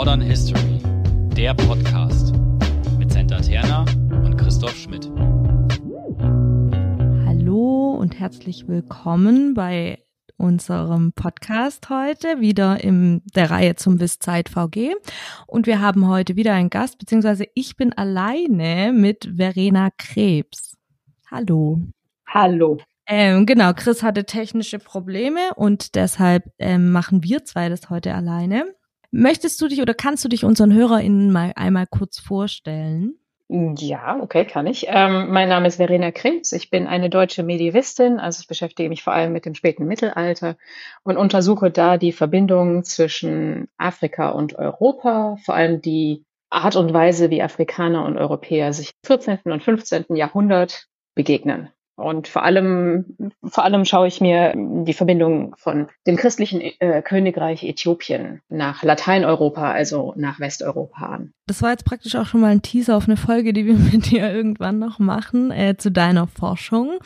Modern History, der Podcast mit Senta Terna und Christoph Schmidt. Hallo und herzlich willkommen bei unserem Podcast heute, wieder in der Reihe zum Wisszeit VG. Und wir haben heute wieder einen Gast, beziehungsweise ich bin alleine mit Verena Krebs. Hallo. Hallo. Ähm, genau, Chris hatte technische Probleme und deshalb ähm, machen wir zwei das heute alleine. Möchtest du dich oder kannst du dich unseren HörerInnen mal einmal kurz vorstellen? Ja, okay, kann ich. Ähm, mein Name ist Verena Krebs. Ich bin eine deutsche Medievistin, also ich beschäftige mich vor allem mit dem späten Mittelalter und untersuche da die Verbindungen zwischen Afrika und Europa, vor allem die Art und Weise, wie Afrikaner und Europäer sich im 14. und 15. Jahrhundert begegnen. Und vor allem, vor allem schaue ich mir die Verbindung von dem christlichen äh, Königreich Äthiopien nach Lateineuropa, also nach Westeuropa an. Das war jetzt praktisch auch schon mal ein Teaser auf eine Folge, die wir mit dir irgendwann noch machen, äh, zu deiner Forschung.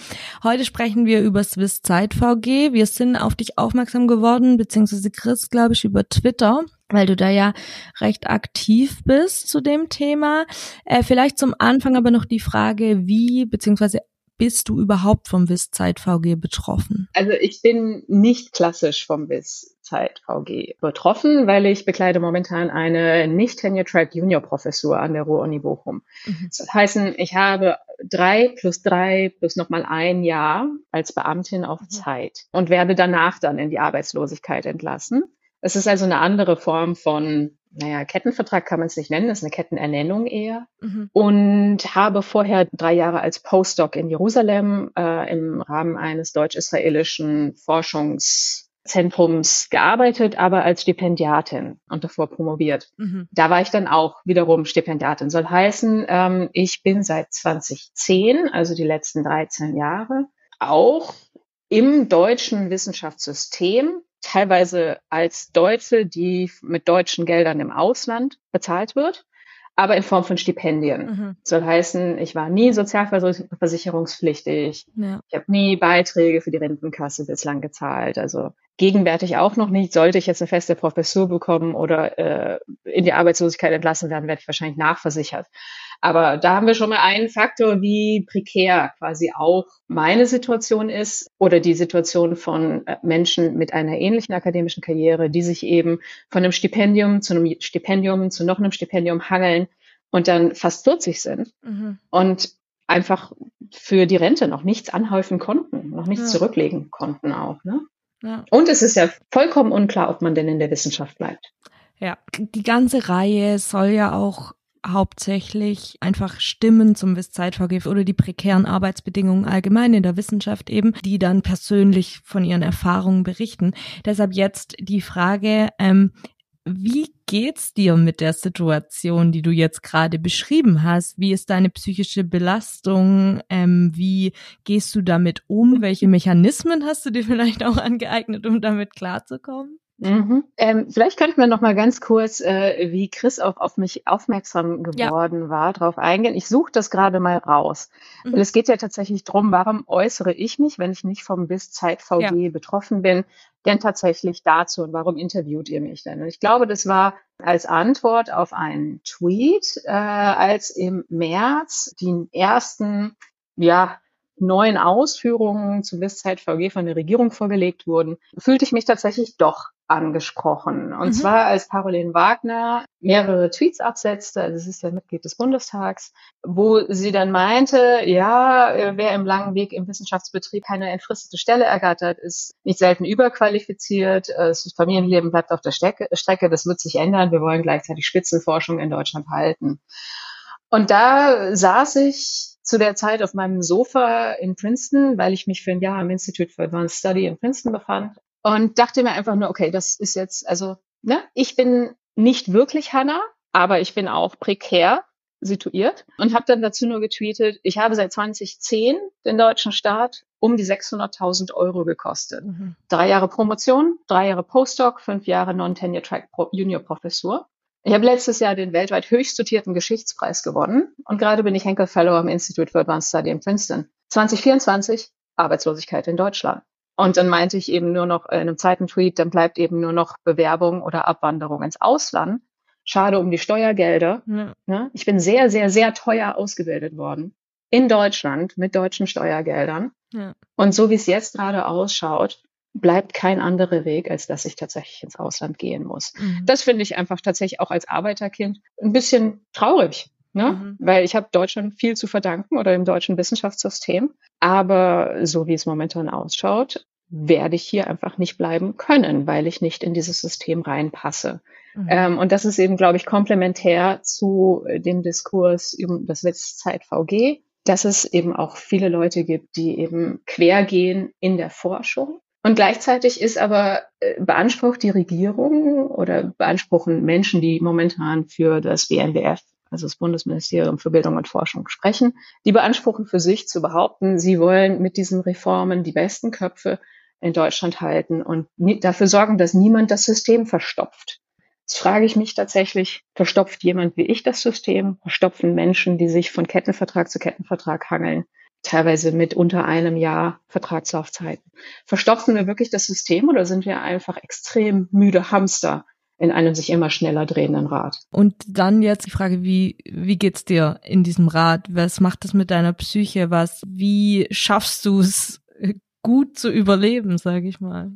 Heute sprechen wir über Swiss Zeit VG. Wir sind auf dich aufmerksam geworden, beziehungsweise Chris, glaube ich, über Twitter weil du da ja recht aktiv bist zu dem Thema. Äh, vielleicht zum Anfang aber noch die Frage, wie beziehungsweise bist du überhaupt vom WIS-Zeit VG betroffen? Also ich bin nicht klassisch vom WIS-Zeit VG betroffen, weil ich bekleide momentan eine nicht tenure-track Junior-Professur an der Ruhr-Uni Bochum. Mhm. Das heißt, ich habe drei plus drei plus nochmal ein Jahr als Beamtin auf mhm. Zeit und werde danach dann in die Arbeitslosigkeit entlassen. Es ist also eine andere Form von naja, Kettenvertrag kann man es nicht nennen, das ist eine Kettenernennung eher. Mhm. Und habe vorher drei Jahre als Postdoc in Jerusalem äh, im Rahmen eines deutsch-israelischen Forschungszentrums gearbeitet, aber als Stipendiatin und davor promoviert. Mhm. Da war ich dann auch wiederum Stipendiatin. Soll heißen, ähm, ich bin seit 2010, also die letzten 13 Jahre, auch im deutschen Wissenschaftssystem teilweise als Deutsche, die mit deutschen Geldern im Ausland bezahlt wird, aber in Form von Stipendien. Mhm. Soll heißen, ich war nie sozialversicherungspflichtig. Ja. Ich habe nie Beiträge für die Rentenkasse bislang gezahlt. Also gegenwärtig auch noch nicht. Sollte ich jetzt eine feste Professur bekommen oder äh, in die Arbeitslosigkeit entlassen werden, werde ich wahrscheinlich nachversichert. Aber da haben wir schon mal einen Faktor, wie prekär quasi auch meine Situation ist oder die Situation von äh, Menschen mit einer ähnlichen akademischen Karriere, die sich eben von einem Stipendium zu einem Stipendium zu noch einem Stipendium hangeln und dann fast 40 sind mhm. und einfach für die Rente noch nichts anhäufen konnten, noch nichts ja. zurücklegen konnten auch. Ne? Ja. Und es ist ja vollkommen unklar, ob man denn in der Wissenschaft bleibt. Ja, die ganze Reihe soll ja auch hauptsächlich einfach Stimmen zum Wisszeitvergif oder die prekären Arbeitsbedingungen allgemein in der Wissenschaft eben, die dann persönlich von ihren Erfahrungen berichten. Deshalb jetzt die Frage, ähm, wie geht's dir mit der Situation, die du jetzt gerade beschrieben hast? Wie ist deine psychische Belastung? Ähm, wie gehst du damit um? Welche Mechanismen hast du dir vielleicht auch angeeignet, um damit klarzukommen? Mhm. Ähm, vielleicht könnte man noch mal ganz kurz, äh, wie Chris auch auf mich aufmerksam geworden ja. war, darauf eingehen. Ich suche das gerade mal raus. Mhm. Weil es geht ja tatsächlich drum, warum äußere ich mich, wenn ich nicht vom BIS-Zeit VG ja. betroffen bin, denn tatsächlich dazu und warum interviewt ihr mich denn? Und ich glaube, das war als Antwort auf einen Tweet, äh, als im März die ersten ja, neuen Ausführungen zum BIS-Zeit VG von der Regierung vorgelegt wurden, fühlte ich mich tatsächlich doch angesprochen. Und mhm. zwar als Caroline Wagner mehrere Tweets absetzte, also es ist ja Mitglied des Bundestags, wo sie dann meinte, ja, äh, wer im langen Weg im Wissenschaftsbetrieb keine entfristete Stelle ergattert, ist nicht selten überqualifiziert, äh, das Familienleben bleibt auf der Strecke, Strecke, das wird sich ändern, wir wollen gleichzeitig Spitzenforschung in Deutschland halten. Und da saß ich zu der Zeit auf meinem Sofa in Princeton, weil ich mich für ein Jahr am Institute for Advanced Study in Princeton befand und dachte mir einfach nur, okay, das ist jetzt, also, ne, ich bin nicht wirklich Hannah, aber ich bin auch prekär situiert und habe dann dazu nur getweetet, ich habe seit 2010 den deutschen Staat um die 600.000 Euro gekostet. Mhm. Drei Jahre Promotion, drei Jahre Postdoc, fünf Jahre Non-Tenure-Track Junior Professur. Ich habe letztes Jahr den weltweit höchst dotierten Geschichtspreis gewonnen und gerade bin ich Henkel Fellow am Institute for Advanced Study in Princeton. 2024 Arbeitslosigkeit in Deutschland. Und dann meinte ich eben nur noch in einem zweiten Tweet, dann bleibt eben nur noch Bewerbung oder Abwanderung ins Ausland. Schade um die Steuergelder. Ja. Ne? Ich bin sehr, sehr, sehr teuer ausgebildet worden in Deutschland mit deutschen Steuergeldern. Ja. Und so wie es jetzt gerade ausschaut, bleibt kein anderer Weg, als dass ich tatsächlich ins Ausland gehen muss. Mhm. Das finde ich einfach tatsächlich auch als Arbeiterkind ein bisschen traurig. Ne? Mhm. Weil ich habe Deutschland viel zu verdanken oder dem deutschen Wissenschaftssystem. Aber so wie es momentan ausschaut, werde ich hier einfach nicht bleiben können, weil ich nicht in dieses System reinpasse. Mhm. Ähm, und das ist eben, glaube ich, komplementär zu dem Diskurs über das Witzzeit VG, dass es eben auch viele Leute gibt, die eben quergehen in der Forschung. Und gleichzeitig ist aber äh, beansprucht die Regierung oder beanspruchen Menschen, die momentan für das BNBF also das Bundesministerium für Bildung und Forschung, sprechen. Die beanspruchen für sich zu behaupten, sie wollen mit diesen Reformen die besten Köpfe in Deutschland halten und dafür sorgen, dass niemand das System verstopft. Jetzt frage ich mich tatsächlich, verstopft jemand wie ich das System? Verstopfen Menschen, die sich von Kettenvertrag zu Kettenvertrag hangeln, teilweise mit unter einem Jahr Vertragslaufzeiten? Verstopfen wir wirklich das System oder sind wir einfach extrem müde Hamster, in einem sich immer schneller drehenden Rad. Und dann jetzt die Frage, wie, wie geht's dir in diesem Rad? Was macht das mit deiner Psyche? Was, wie schaffst du es gut zu überleben, sage ich mal?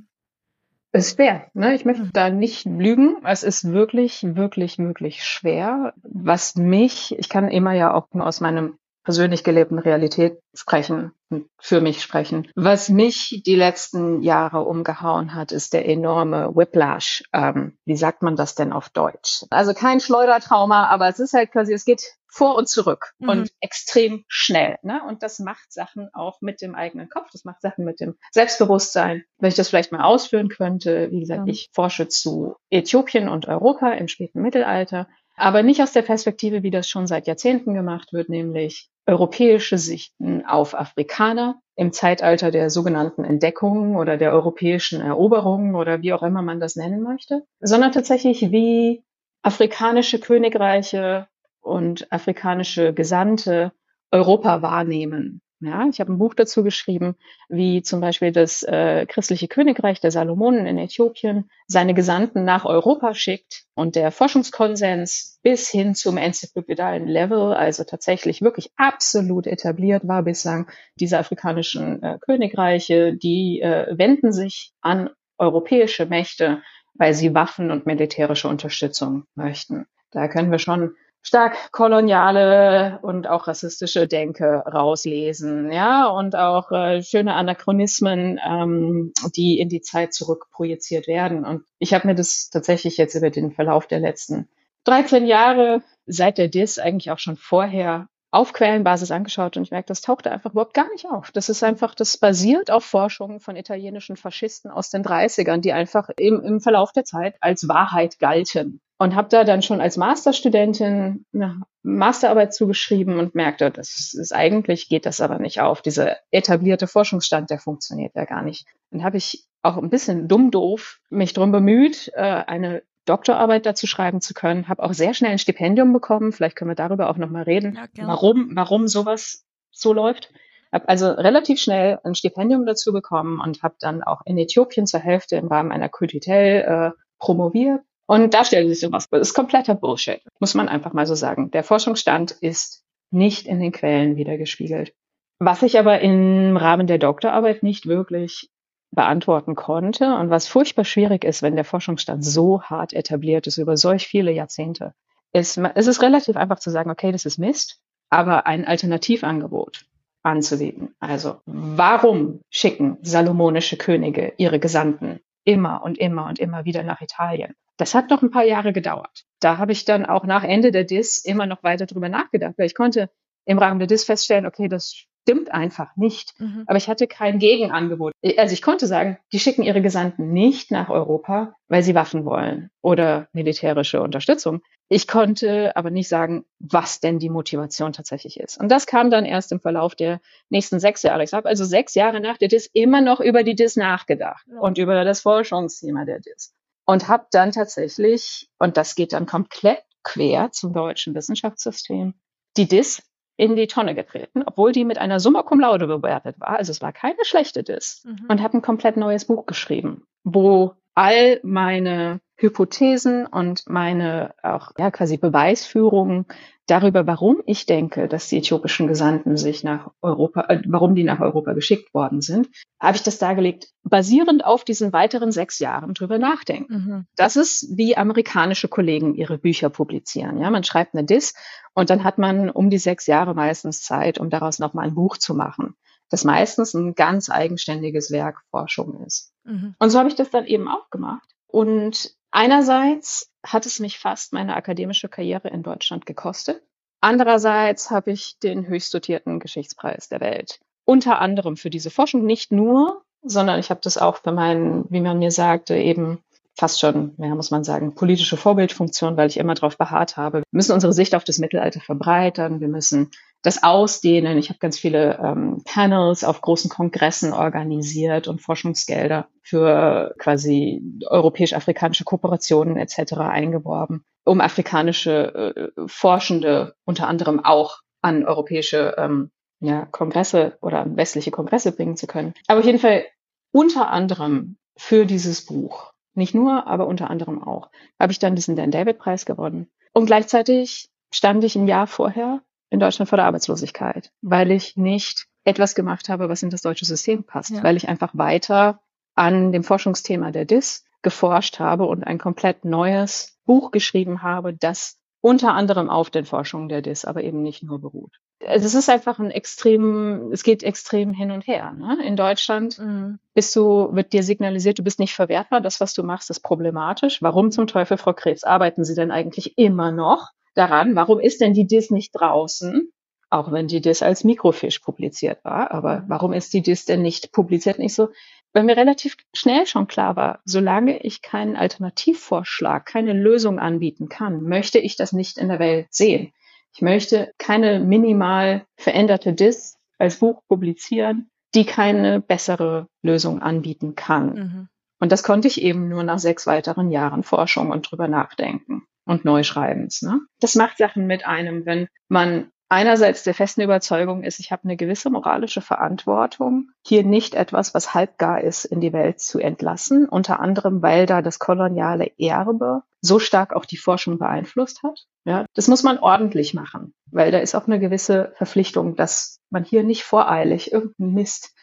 Es ist schwer, ne? Ich möchte da nicht lügen. Es ist wirklich, wirklich, wirklich schwer. Was mich, ich kann immer ja auch nur aus meinem persönlich gelebten Realität sprechen für mich sprechen. Was mich die letzten Jahre umgehauen hat, ist der enorme Whiplash. Ähm, wie sagt man das denn auf Deutsch? Also kein Schleudertrauma, aber es ist halt quasi, es geht vor und zurück mhm. und extrem schnell. Ne? Und das macht Sachen auch mit dem eigenen Kopf, das macht Sachen mit dem Selbstbewusstsein. Wenn ich das vielleicht mal ausführen könnte, wie gesagt, ja. ich forsche zu Äthiopien und Europa im späten Mittelalter aber nicht aus der Perspektive, wie das schon seit Jahrzehnten gemacht wird, nämlich europäische Sichten auf Afrikaner im Zeitalter der sogenannten Entdeckungen oder der europäischen Eroberungen oder wie auch immer man das nennen möchte, sondern tatsächlich wie afrikanische Königreiche und afrikanische Gesandte Europa wahrnehmen ja, ich habe ein Buch dazu geschrieben, wie zum Beispiel das äh, christliche Königreich der Salomonen in Äthiopien seine Gesandten nach Europa schickt und der Forschungskonsens bis hin zum enzyklopädalen Level, also tatsächlich wirklich absolut etabliert war bislang, diese afrikanischen äh, Königreiche, die äh, wenden sich an europäische Mächte, weil sie Waffen und militärische Unterstützung möchten. Da können wir schon stark koloniale und auch rassistische Denke rauslesen, ja, und auch äh, schöne Anachronismen, ähm, die in die Zeit zurückprojiziert werden. Und ich habe mir das tatsächlich jetzt über den Verlauf der letzten 13 Jahre seit der DIS eigentlich auch schon vorher auf Quellenbasis angeschaut und ich merke, das tauchte einfach überhaupt gar nicht auf. Das ist einfach, das basiert auf Forschungen von italienischen Faschisten aus den 30ern, die einfach im, im Verlauf der Zeit als Wahrheit galten. Und habe da dann schon als Masterstudentin eine Masterarbeit zugeschrieben und merkte, das ist eigentlich geht das aber nicht auf. Dieser etablierte Forschungsstand, der funktioniert ja gar nicht. Dann habe ich auch ein bisschen dumm doof mich drum bemüht, äh, eine Doktorarbeit dazu schreiben zu können. Habe auch sehr schnell ein Stipendium bekommen. Vielleicht können wir darüber auch nochmal reden, ja, warum, warum sowas so läuft. Habe also relativ schnell ein Stipendium dazu bekommen und habe dann auch in Äthiopien zur Hälfte im Rahmen einer Kuditel äh, promoviert. Und da stellt sich sowas. Das ist kompletter Bullshit, muss man einfach mal so sagen. Der Forschungsstand ist nicht in den Quellen wiedergespiegelt. Was ich aber im Rahmen der Doktorarbeit nicht wirklich beantworten konnte und was furchtbar schwierig ist, wenn der Forschungsstand so hart etabliert ist über solch viele Jahrzehnte, ist, es ist relativ einfach zu sagen, okay, das ist Mist, aber ein Alternativangebot anzubieten. Also warum schicken salomonische Könige ihre Gesandten immer und immer und immer wieder nach Italien? Das hat noch ein paar Jahre gedauert. Da habe ich dann auch nach Ende der DIS immer noch weiter drüber nachgedacht, weil ich konnte im Rahmen der DIS feststellen, okay, das stimmt einfach nicht. Mhm. Aber ich hatte kein Gegenangebot. Also ich konnte sagen, die schicken ihre Gesandten nicht nach Europa, weil sie Waffen wollen oder militärische Unterstützung. Ich konnte aber nicht sagen, was denn die Motivation tatsächlich ist. Und das kam dann erst im Verlauf der nächsten sechs Jahre. Ich habe also sechs Jahre nach der DIS immer noch über die DIS nachgedacht ja. und über das Forschungsthema der DIS. Und habe dann tatsächlich, und das geht dann komplett quer zum deutschen Wissenschaftssystem, die DIS in die Tonne getreten, obwohl die mit einer Summa Cum Laude bewertet war. Also es war keine schlechte Diss. Mhm. Und habe ein komplett neues Buch geschrieben, wo all meine Hypothesen und meine auch ja quasi Beweisführungen darüber, warum ich denke, dass die äthiopischen Gesandten sich nach Europa, äh, warum die nach Europa geschickt worden sind, habe ich das dargelegt, basierend auf diesen weiteren sechs Jahren drüber nachdenken. Mhm. Das ist, wie amerikanische Kollegen ihre Bücher publizieren. Ja, man schreibt eine Diss und dann hat man um die sechs Jahre meistens Zeit, um daraus nochmal ein Buch zu machen, das meistens ein ganz eigenständiges Werk Forschung ist. Mhm. Und so habe ich das dann eben auch gemacht. Und einerseits hat es mich fast meine akademische Karriere in Deutschland gekostet. Andererseits habe ich den höchst dotierten Geschichtspreis der Welt. Unter anderem für diese Forschung nicht nur, sondern ich habe das auch für meinen, wie man mir sagte, eben fast schon, ja, muss man sagen, politische Vorbildfunktion, weil ich immer darauf beharrt habe. Wir müssen unsere Sicht auf das Mittelalter verbreitern. Wir müssen das ausdehnen. Ich habe ganz viele ähm, Panels auf großen Kongressen organisiert und Forschungsgelder für quasi europäisch-afrikanische Kooperationen etc. eingeworben, um afrikanische äh, Forschende unter anderem auch an europäische ähm, ja, Kongresse oder an westliche Kongresse bringen zu können. Aber auf jeden Fall unter anderem für dieses Buch nicht nur, aber unter anderem auch. Habe ich dann diesen Dan David Preis gewonnen. Und gleichzeitig stand ich ein Jahr vorher in Deutschland vor der Arbeitslosigkeit, weil ich nicht etwas gemacht habe, was in das deutsche System passt, ja. weil ich einfach weiter an dem Forschungsthema der DIS geforscht habe und ein komplett neues Buch geschrieben habe, das unter anderem auf den Forschungen der DIS, aber eben nicht nur beruht. Es ist einfach ein extrem, es geht extrem hin und her. Ne? In Deutschland mhm. bist du, wird dir signalisiert, du bist nicht verwertbar, das, was du machst, ist problematisch. Warum zum Teufel, Frau Krebs, arbeiten Sie denn eigentlich immer noch daran? Warum ist denn die DIS nicht draußen? Auch wenn die DIS als Mikrofisch publiziert war, aber warum ist die DIS denn nicht publiziert? Nicht so, weil mir relativ schnell schon klar war, solange ich keinen Alternativvorschlag, keine Lösung anbieten kann, möchte ich das nicht in der Welt sehen. Ich möchte keine minimal veränderte Dis als Buch publizieren, die keine bessere Lösung anbieten kann. Mhm. Und das konnte ich eben nur nach sechs weiteren Jahren Forschung und drüber nachdenken und Neuschreibens. Ne? Das macht Sachen mit einem, wenn man einerseits der festen Überzeugung ist, ich habe eine gewisse moralische Verantwortung, hier nicht etwas, was halbgar ist, in die Welt zu entlassen, unter anderem, weil da das koloniale Erbe so stark auch die Forschung beeinflusst hat. Ja, das muss man ordentlich machen, weil da ist auch eine gewisse Verpflichtung, dass man hier nicht voreilig irgendeinen Mist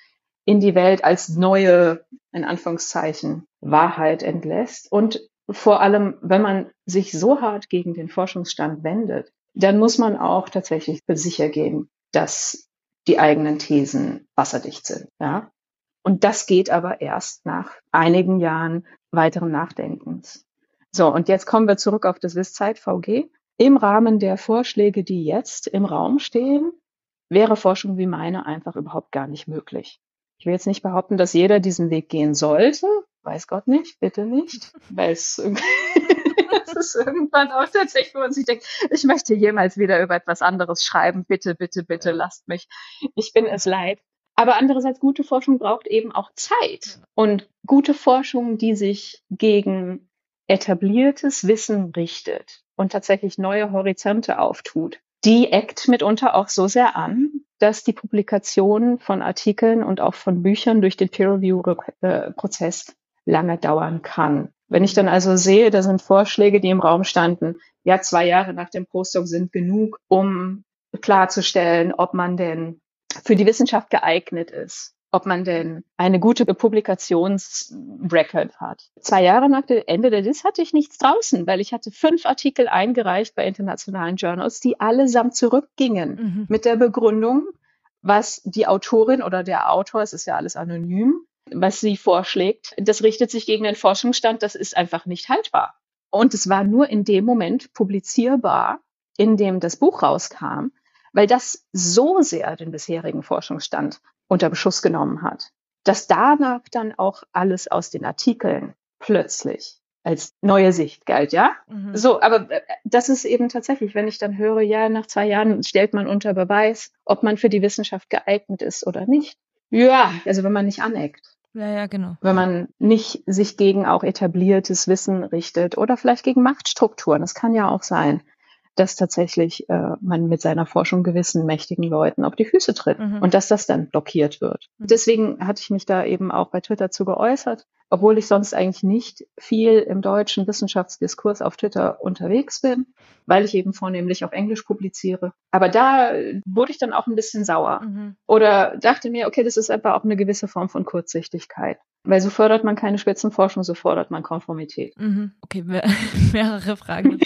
in die Welt als neue, in Anführungszeichen, Wahrheit entlässt. Und vor allem, wenn man sich so hart gegen den Forschungsstand wendet, dann muss man auch tatsächlich sicher gehen, dass die eigenen Thesen wasserdicht sind. Ja? Und das geht aber erst nach einigen Jahren weiteren Nachdenkens. So, und jetzt kommen wir zurück auf das Wisszeit VG. Im Rahmen der Vorschläge, die jetzt im Raum stehen, wäre Forschung wie meine einfach überhaupt gar nicht möglich. Ich will jetzt nicht behaupten, dass jeder diesen Weg gehen sollte. Weiß Gott nicht, bitte nicht, weil es ist irgendwann auch tatsächlich, wo man sich denkt, ich möchte jemals wieder über etwas anderes schreiben. Bitte, bitte, bitte lasst mich. Ich bin es leid. Aber andererseits, gute Forschung braucht eben auch Zeit. Und gute Forschung, die sich gegen etabliertes Wissen richtet und tatsächlich neue Horizonte auftut, die eckt mitunter auch so sehr an, dass die Publikation von Artikeln und auch von Büchern durch den Peer-Review-Prozess lange dauern kann. Wenn ich dann also sehe, da sind Vorschläge, die im Raum standen, ja, zwei Jahre nach dem Postdoc sind genug, um klarzustellen, ob man denn für die Wissenschaft geeignet ist, ob man denn eine gute Publikationsrecord hat. Zwei Jahre nach dem Ende der DIS hatte ich nichts draußen, weil ich hatte fünf Artikel eingereicht bei internationalen Journals, die allesamt zurückgingen mhm. mit der Begründung, was die Autorin oder der Autor, es ist ja alles anonym, was sie vorschlägt, das richtet sich gegen den Forschungsstand, das ist einfach nicht haltbar. Und es war nur in dem Moment publizierbar, in dem das Buch rauskam, weil das so sehr den bisherigen Forschungsstand unter Beschuss genommen hat, dass danach dann auch alles aus den Artikeln plötzlich als neue Sicht galt, ja? Mhm. So, aber äh, das ist eben tatsächlich, wenn ich dann höre, ja, nach zwei Jahren stellt man unter Beweis, ob man für die Wissenschaft geeignet ist oder nicht. Ja, also wenn man nicht aneckt. Ja, ja, genau. Wenn man nicht sich gegen auch etabliertes Wissen richtet oder vielleicht gegen Machtstrukturen. Das kann ja auch sein, dass tatsächlich äh, man mit seiner Forschung gewissen mächtigen Leuten auf die Füße tritt mhm. und dass das dann blockiert wird. Mhm. Deswegen hatte ich mich da eben auch bei Twitter zu geäußert. Obwohl ich sonst eigentlich nicht viel im deutschen Wissenschaftsdiskurs auf Twitter unterwegs bin, weil ich eben vornehmlich auf Englisch publiziere. Aber da wurde ich dann auch ein bisschen sauer mhm. oder dachte mir, okay, das ist einfach auch eine gewisse Form von Kurzsichtigkeit. Weil so fördert man keine Spitzenforschung, so fordert man Konformität. Mhm. Okay, mehrere Fragen.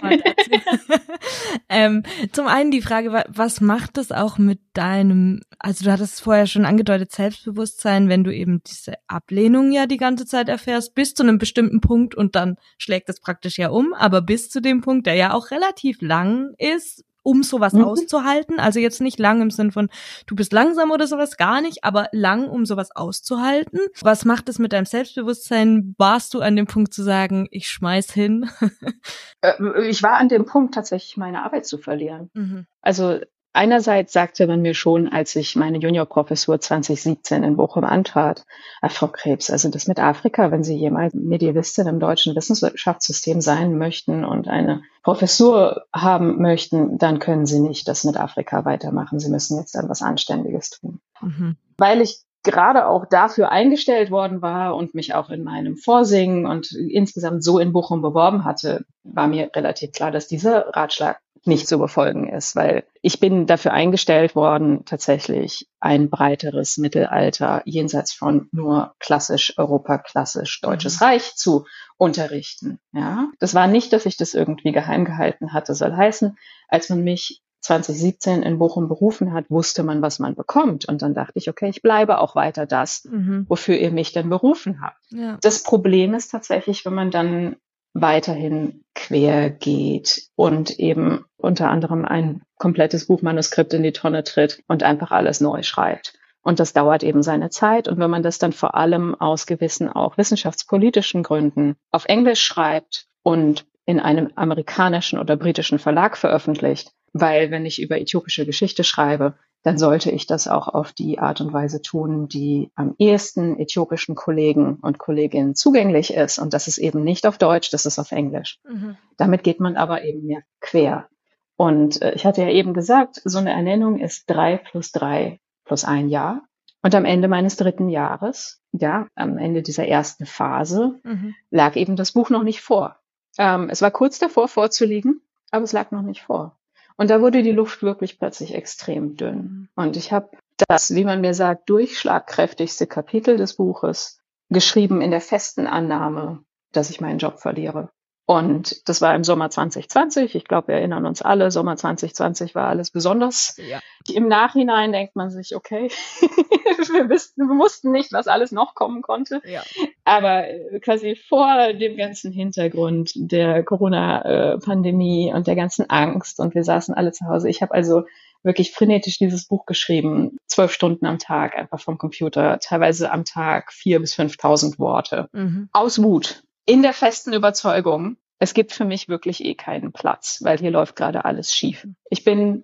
ähm, zum einen die Frage, was macht das auch mit deinem, also du hattest vorher schon angedeutet, Selbstbewusstsein, wenn du eben diese Ablehnung ja die ganze Zeit erfährst, bis zu einem bestimmten Punkt und dann schlägt es praktisch ja um, aber bis zu dem Punkt, der ja auch relativ lang ist, um sowas mhm. auszuhalten. Also jetzt nicht lang im Sinn von, du bist langsam oder sowas, gar nicht, aber lang, um sowas auszuhalten. Was macht es mit deinem Selbstbewusstsein? Warst du an dem Punkt zu sagen, ich schmeiß hin? Äh, ich war an dem Punkt, tatsächlich meine Arbeit zu verlieren. Mhm. Also Einerseits sagte man mir schon, als ich meine Juniorprofessur 2017 in Bochum antrat, Frau Krebs, also das mit Afrika, wenn Sie jemals Medievistin im deutschen Wissenschaftssystem sein möchten und eine Professur haben möchten, dann können Sie nicht das mit Afrika weitermachen. Sie müssen jetzt dann was Anständiges tun. Mhm. Weil ich gerade auch dafür eingestellt worden war und mich auch in meinem Vorsingen und insgesamt so in Bochum beworben hatte, war mir relativ klar, dass dieser Ratschlag nicht zu befolgen ist, weil ich bin dafür eingestellt worden, tatsächlich ein breiteres Mittelalter jenseits von nur klassisch Europa, klassisch Deutsches mhm. Reich zu unterrichten. Ja, das war nicht, dass ich das irgendwie geheim gehalten hatte, soll heißen, als man mich 2017 in Bochum berufen hat, wusste man, was man bekommt. Und dann dachte ich, okay, ich bleibe auch weiter das, mhm. wofür ihr mich denn berufen habt. Ja. Das Problem ist tatsächlich, wenn man dann weiterhin quer geht und eben unter anderem ein komplettes Buchmanuskript in die Tonne tritt und einfach alles neu schreibt. Und das dauert eben seine Zeit. Und wenn man das dann vor allem aus gewissen auch wissenschaftspolitischen Gründen auf Englisch schreibt und in einem amerikanischen oder britischen Verlag veröffentlicht, weil wenn ich über äthiopische Geschichte schreibe, dann sollte ich das auch auf die Art und Weise tun, die am ehesten äthiopischen Kollegen und Kolleginnen zugänglich ist. Und das ist eben nicht auf Deutsch, das ist auf Englisch. Mhm. Damit geht man aber eben mehr quer. Und äh, ich hatte ja eben gesagt, so eine Ernennung ist drei plus drei plus ein Jahr. Und am Ende meines dritten Jahres, ja, am Ende dieser ersten Phase, mhm. lag eben das Buch noch nicht vor. Ähm, es war kurz davor vorzulegen, aber es lag noch nicht vor. Und da wurde die Luft wirklich plötzlich extrem dünn. Und ich habe das, wie man mir sagt, durchschlagkräftigste Kapitel des Buches geschrieben in der festen Annahme, dass ich meinen Job verliere. Und das war im Sommer 2020. Ich glaube, wir erinnern uns alle, Sommer 2020 war alles besonders. Ja. Im Nachhinein denkt man sich, okay, wir, wissen, wir wussten nicht, was alles noch kommen konnte. Ja. Aber äh, quasi vor dem ganzen Hintergrund der Corona-Pandemie und der ganzen Angst und wir saßen alle zu Hause. Ich habe also wirklich frenetisch dieses Buch geschrieben, zwölf Stunden am Tag, einfach vom Computer, teilweise am Tag vier bis fünftausend Worte. Mhm. Aus Wut in der festen Überzeugung, es gibt für mich wirklich eh keinen Platz, weil hier läuft gerade alles schief. Ich bin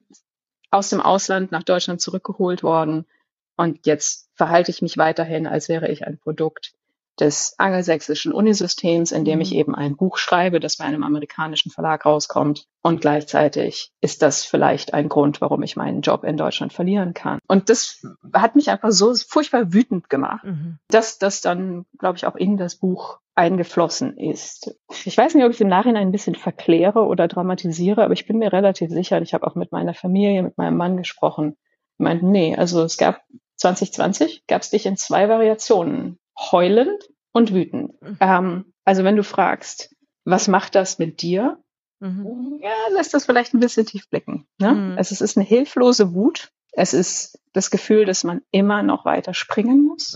aus dem Ausland nach Deutschland zurückgeholt worden und jetzt verhalte ich mich weiterhin, als wäre ich ein Produkt des angelsächsischen Unisystems, in dem ich mhm. eben ein Buch schreibe, das bei einem amerikanischen Verlag rauskommt. Und gleichzeitig ist das vielleicht ein Grund, warum ich meinen Job in Deutschland verlieren kann. Und das hat mich einfach so furchtbar wütend gemacht, mhm. dass das dann, glaube ich, auch in das Buch eingeflossen ist. Ich weiß nicht, ob ich im Nachhinein ein bisschen verkläre oder dramatisiere, aber ich bin mir relativ sicher, ich habe auch mit meiner Familie, mit meinem Mann gesprochen, meint, nee, also es gab 2020 gab es dich in zwei Variationen heulend und wütend. Mhm. Ähm, also wenn du fragst, was macht das mit dir? Mhm. Ja, lässt das vielleicht ein bisschen tief blicken. Ne? Mhm. Also es ist eine hilflose Wut. Es ist das Gefühl, dass man immer noch weiter springen muss.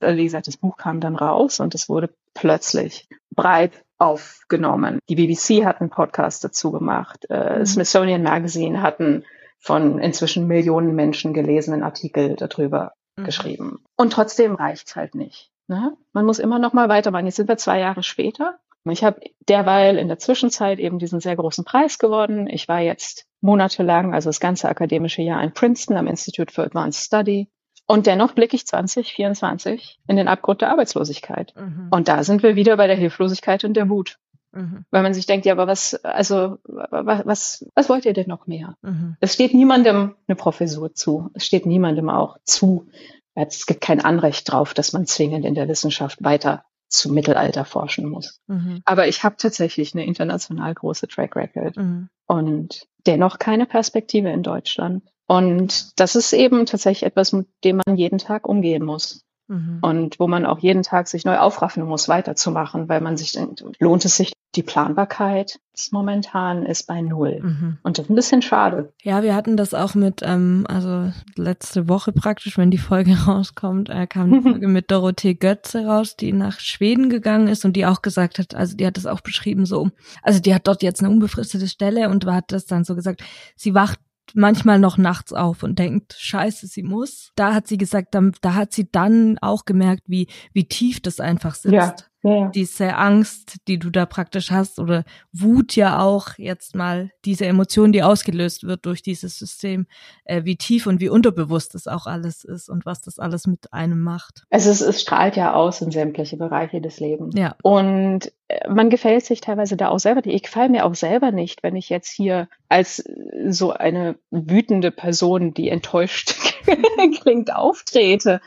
Also wie gesagt, das Buch kam dann raus und es wurde plötzlich breit aufgenommen. Die BBC hat einen Podcast dazu gemacht. Äh, mhm. Smithsonian Magazine hatten von inzwischen Millionen Menschen gelesenen Artikel darüber geschrieben. Und trotzdem reicht's halt nicht. Ne? Man muss immer noch mal weitermachen. Jetzt sind wir zwei Jahre später. Ich habe derweil in der Zwischenzeit eben diesen sehr großen Preis gewonnen. Ich war jetzt monatelang, also das ganze akademische Jahr in Princeton am Institute for Advanced Study. Und dennoch blicke ich 2024 in den Abgrund der Arbeitslosigkeit. Mhm. Und da sind wir wieder bei der Hilflosigkeit und der Wut. Mhm. Weil man sich denkt, ja, aber was, also, was, was, was wollt ihr denn noch mehr? Mhm. Es steht niemandem eine Professur zu. Es steht niemandem auch zu, es gibt kein Anrecht drauf, dass man zwingend in der Wissenschaft weiter zu Mittelalter forschen muss. Mhm. Aber ich habe tatsächlich eine international große Track Record mhm. und dennoch keine Perspektive in Deutschland. Und das ist eben tatsächlich etwas, mit dem man jeden Tag umgehen muss. Mhm. Und wo man auch jeden Tag sich neu aufraffen muss, weiterzumachen, weil man sich denkt, lohnt es sich, die Planbarkeit momentan ist bei null. Mhm. Und das ist ein bisschen schade. Ja, wir hatten das auch mit, ähm, also letzte Woche praktisch, wenn die Folge rauskommt, äh, kam die Folge mit Dorothee Götze raus, die nach Schweden gegangen ist und die auch gesagt hat, also die hat das auch beschrieben so, also die hat dort jetzt eine unbefristete Stelle und hat das dann so gesagt, sie wacht manchmal noch nachts auf und denkt, scheiße, sie muss. Da hat sie gesagt, da, da hat sie dann auch gemerkt, wie, wie tief das einfach sitzt. Ja. Ja. Diese Angst, die du da praktisch hast, oder Wut ja auch jetzt mal, diese Emotion, die ausgelöst wird durch dieses System, äh, wie tief und wie unterbewusst das auch alles ist und was das alles mit einem macht. Es, ist, es strahlt ja aus in sämtliche Bereiche des Lebens. Ja. Und äh, man gefällt sich teilweise da auch selber nicht. Ich gefalle mir auch selber nicht, wenn ich jetzt hier als so eine wütende Person, die enttäuscht klingt, auftrete.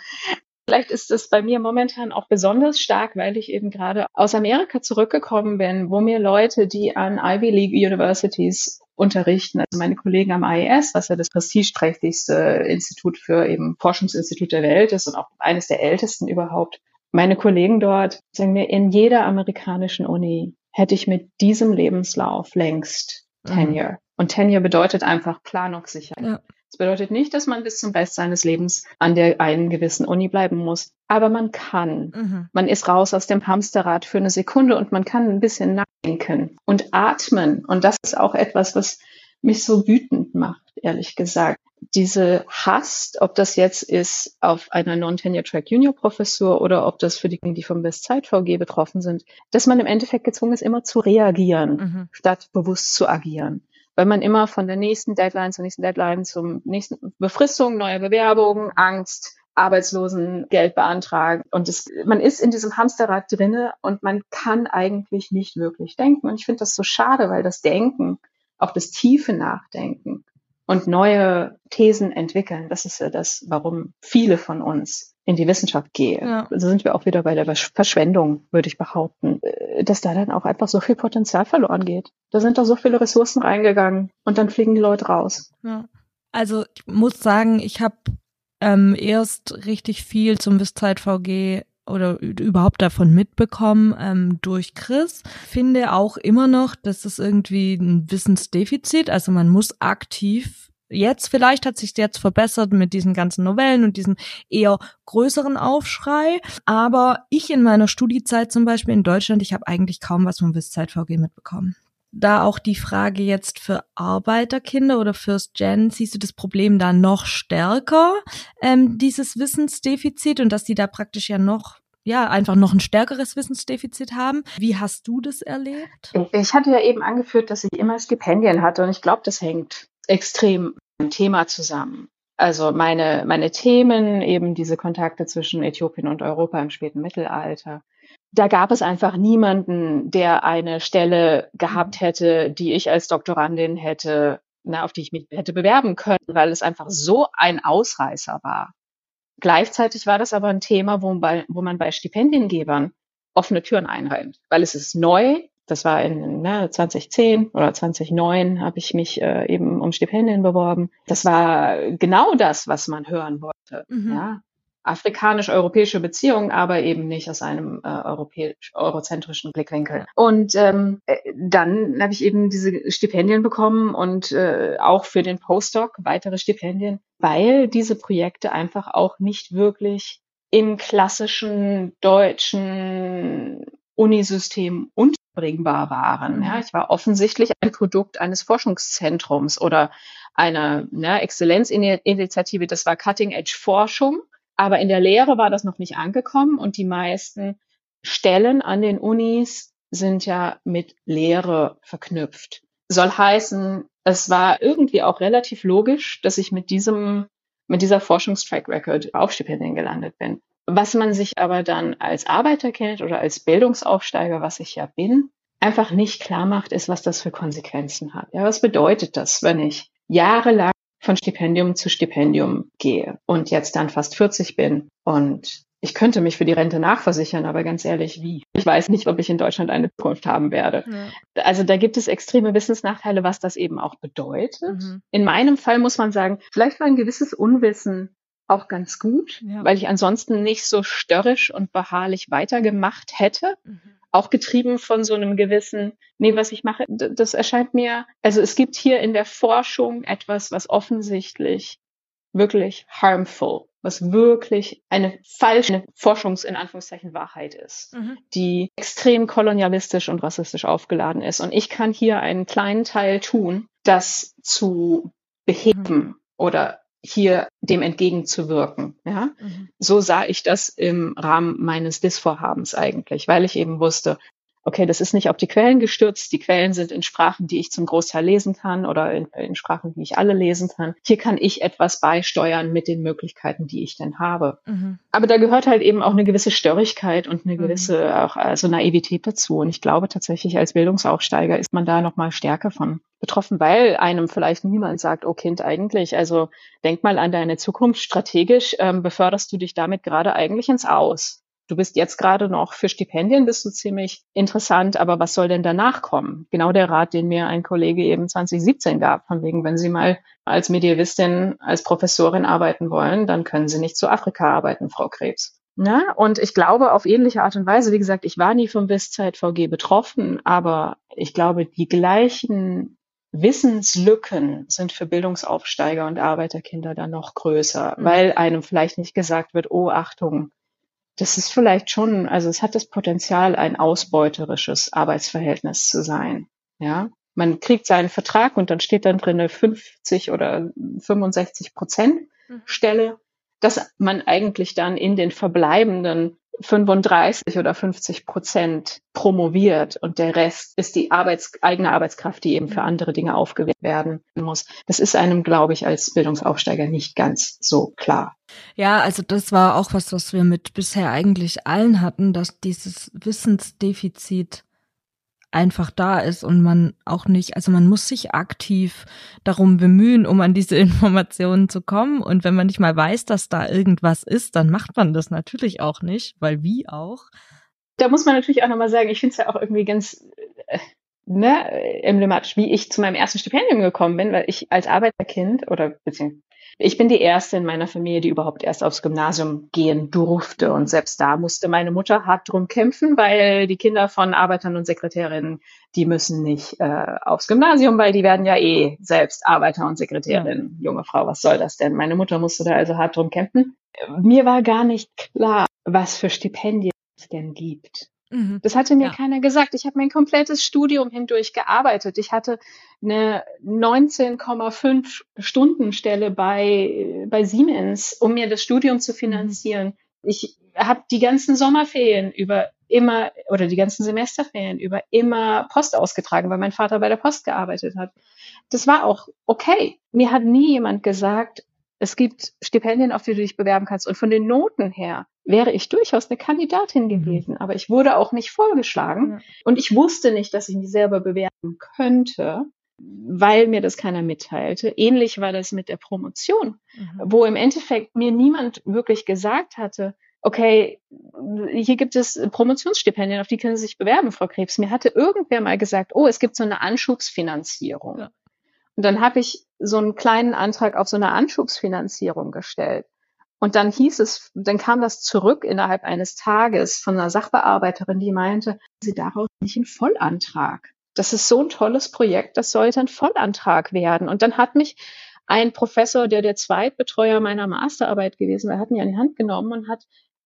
Vielleicht ist es bei mir momentan auch besonders stark, weil ich eben gerade aus Amerika zurückgekommen bin, wo mir Leute, die an Ivy League Universities unterrichten, also meine Kollegen am IES, was ja das prestigeträchtigste Institut für eben Forschungsinstitut der Welt ist und auch eines der ältesten überhaupt. Meine Kollegen dort sagen mir, in jeder amerikanischen Uni hätte ich mit diesem Lebenslauf längst mhm. Tenure. Mhm. Und Tenure bedeutet einfach Planungssicherheit. Ja. Das bedeutet nicht, dass man bis zum Rest seines Lebens an der einen gewissen Uni bleiben muss. Aber man kann. Mhm. Man ist raus aus dem Hamsterrad für eine Sekunde und man kann ein bisschen nachdenken und atmen. Und das ist auch etwas, was mich so wütend macht, ehrlich gesagt. Diese Hast, ob das jetzt ist auf einer Non-Tenure-Track-Junior-Professur oder ob das für die, die vom Bestzeit-VG betroffen sind, dass man im Endeffekt gezwungen ist, immer zu reagieren, mhm. statt bewusst zu agieren weil man immer von der nächsten Deadline zur nächsten Deadline zum nächsten Befristung, neue Bewerbungen, Angst, Arbeitslosengeld beantragen. Und es, man ist in diesem Hamsterrad drinne und man kann eigentlich nicht wirklich denken. Und ich finde das so schade, weil das Denken, auch das tiefe Nachdenken und neue Thesen entwickeln, das ist ja das, warum viele von uns in die Wissenschaft gehe, ja. also sind wir auch wieder bei der Verschwendung, würde ich behaupten, äh, dass da dann auch einfach so viel Potenzial verloren geht. Da sind da so viele Ressourcen reingegangen und dann fliegen die Leute raus. Ja. Also ich muss sagen, ich habe ähm, erst richtig viel zum Wisszeit VG oder überhaupt davon mitbekommen ähm, durch Chris. Finde auch immer noch, dass es irgendwie ein Wissensdefizit, also man muss aktiv jetzt vielleicht hat sich jetzt verbessert mit diesen ganzen Novellen und diesem eher größeren Aufschrei. Aber ich in meiner Studiezeit zum Beispiel in Deutschland, ich habe eigentlich kaum was vom Wisszeit VG mitbekommen. Da auch die Frage jetzt für Arbeiterkinder oder First Gen, siehst du das Problem da noch stärker, ähm, dieses Wissensdefizit und dass die da praktisch ja noch ja, einfach noch ein stärkeres Wissensdefizit haben. Wie hast du das erlebt? Ich hatte ja eben angeführt, dass ich immer Stipendien hatte und ich glaube, das hängt extrem ein Thema zusammen. Also meine, meine Themen, eben diese Kontakte zwischen Äthiopien und Europa im späten Mittelalter. Da gab es einfach niemanden, der eine Stelle gehabt hätte, die ich als Doktorandin hätte, na, auf die ich mich hätte bewerben können, weil es einfach so ein Ausreißer war. Gleichzeitig war das aber ein Thema, wo, bei, wo man bei Stipendiengebern offene Türen einrennt, weil es ist neu, das war in ne, 2010 oder 2009 habe ich mich äh, eben um Stipendien beworben. Das war genau das, was man hören wollte. Mhm. Ja? Afrikanisch-europäische Beziehungen, aber eben nicht aus einem äh, europäisch eurozentrischen Blickwinkel. Und ähm, äh, dann habe ich eben diese Stipendien bekommen und äh, auch für den Postdoc weitere Stipendien, weil diese Projekte einfach auch nicht wirklich im klassischen deutschen Unisystem unterbringbar waren. Ja, ich war offensichtlich ein Produkt eines Forschungszentrums oder einer ne, Exzellenzinitiative. Das war Cutting-Edge-Forschung. Aber in der Lehre war das noch nicht angekommen und die meisten Stellen an den Unis sind ja mit Lehre verknüpft. Soll heißen, es war irgendwie auch relativ logisch, dass ich mit diesem, mit dieser Forschungstrack Record auf Stipendien gelandet bin. Was man sich aber dann als Arbeiter kennt oder als Bildungsaufsteiger, was ich ja bin, einfach nicht klar macht, ist, was das für Konsequenzen hat. Ja, was bedeutet das, wenn ich jahrelang von Stipendium zu Stipendium gehe und jetzt dann fast 40 bin und ich könnte mich für die Rente nachversichern, aber ganz ehrlich, wie? Ich weiß nicht, ob ich in Deutschland eine Zukunft haben werde. Ja. Also da gibt es extreme Wissensnachteile, was das eben auch bedeutet. Mhm. In meinem Fall muss man sagen, vielleicht war ein gewisses Unwissen auch ganz gut, ja. weil ich ansonsten nicht so störrisch und beharrlich weitergemacht hätte. Mhm. Auch getrieben von so einem gewissen, nee, was ich mache, das erscheint mir, also es gibt hier in der Forschung etwas, was offensichtlich wirklich harmful, was wirklich eine falsche Forschungs- in Anführungszeichen Wahrheit ist, mhm. die extrem kolonialistisch und rassistisch aufgeladen ist. Und ich kann hier einen kleinen Teil tun, das zu beheben mhm. oder hier dem entgegenzuwirken. Ja? Mhm. So sah ich das im Rahmen meines DIS-Vorhabens eigentlich, weil ich eben wusste, okay, das ist nicht auf die Quellen gestürzt. Die Quellen sind in Sprachen, die ich zum Großteil lesen kann oder in, in, Sprachen, die ich alle lesen kann. Hier kann ich etwas beisteuern mit den Möglichkeiten, die ich denn habe. Mhm. Aber da gehört halt eben auch eine gewisse Störrigkeit und eine mhm. gewisse mhm. auch also Naivität dazu. Und ich glaube tatsächlich, als Bildungsaufsteiger ist man da noch mal stärker von betroffen, weil einem vielleicht niemand sagt, oh Kind, eigentlich, also denk mal an deine Zukunft strategisch, ähm, beförderst du dich damit gerade eigentlich ins Aus. Du bist jetzt gerade noch für Stipendien, bist du ziemlich interessant, aber was soll denn danach kommen? Genau der Rat, den mir ein Kollege eben 2017 gab, von wegen, wenn Sie mal als Medievistin, als Professorin arbeiten wollen, dann können Sie nicht zu Afrika arbeiten, Frau Krebs. Ja, und ich glaube auf ähnliche Art und Weise, wie gesagt, ich war nie vom WIS-Zeit-VG betroffen, aber ich glaube, die gleichen Wissenslücken sind für Bildungsaufsteiger und Arbeiterkinder dann noch größer, mhm. weil einem vielleicht nicht gesagt wird, oh Achtung, das ist vielleicht schon, also es hat das Potenzial, ein ausbeuterisches Arbeitsverhältnis zu sein. Ja, man kriegt seinen Vertrag und dann steht dann drin 50 oder 65 Prozent mhm. Stelle, dass man eigentlich dann in den verbleibenden 35 oder 50 Prozent promoviert und der Rest ist die Arbeits eigene Arbeitskraft, die eben für andere Dinge aufgewählt werden muss. Das ist einem, glaube ich, als Bildungsaufsteiger nicht ganz so klar. Ja, also das war auch was, was wir mit bisher eigentlich allen hatten, dass dieses Wissensdefizit einfach da ist und man auch nicht, also man muss sich aktiv darum bemühen, um an diese Informationen zu kommen. Und wenn man nicht mal weiß, dass da irgendwas ist, dann macht man das natürlich auch nicht, weil wie auch. Da muss man natürlich auch nochmal sagen, ich finde es ja auch irgendwie ganz äh, ne, emblematisch, wie ich zu meinem ersten Stipendium gekommen bin, weil ich als Arbeiterkind oder beziehungsweise ich bin die erste in meiner Familie, die überhaupt erst aufs Gymnasium gehen durfte. Und selbst da musste meine Mutter hart drum kämpfen, weil die Kinder von Arbeitern und Sekretärinnen, die müssen nicht äh, aufs Gymnasium, weil die werden ja eh selbst Arbeiter und Sekretärinnen. Ja. Junge Frau, was soll das denn? Meine Mutter musste da also hart drum kämpfen. Mir war gar nicht klar, was für Stipendien es denn gibt. Mhm. Das hatte mir ja. keiner gesagt. Ich habe mein komplettes Studium hindurch gearbeitet. Ich hatte eine 19,5 Stunden Stelle bei, bei Siemens, um mir das Studium zu finanzieren. Ich habe die ganzen Sommerferien über immer oder die ganzen Semesterferien über immer Post ausgetragen, weil mein Vater bei der Post gearbeitet hat. Das war auch okay. Mir hat nie jemand gesagt, es gibt Stipendien, auf die du dich bewerben kannst. Und von den Noten her wäre ich durchaus eine Kandidatin mhm. gewesen. Aber ich wurde auch nicht vorgeschlagen. Ja. Und ich wusste nicht, dass ich mich selber bewerben könnte, weil mir das keiner mitteilte. Ähnlich war das mit der Promotion, mhm. wo im Endeffekt mir niemand wirklich gesagt hatte, okay, hier gibt es Promotionsstipendien, auf die können Sie sich bewerben, Frau Krebs. Mir hatte irgendwer mal gesagt, oh, es gibt so eine Anschubsfinanzierung. Ja. Und dann habe ich so einen kleinen Antrag auf so eine Anschubsfinanzierung gestellt. Und dann hieß es, dann kam das zurück innerhalb eines Tages von einer Sachbearbeiterin, die meinte, sie daraus nicht ein Vollantrag. Das ist so ein tolles Projekt, das sollte ein Vollantrag werden. Und dann hat mich ein Professor, der der Zweitbetreuer meiner Masterarbeit gewesen war, hat mir an die Hand genommen und hat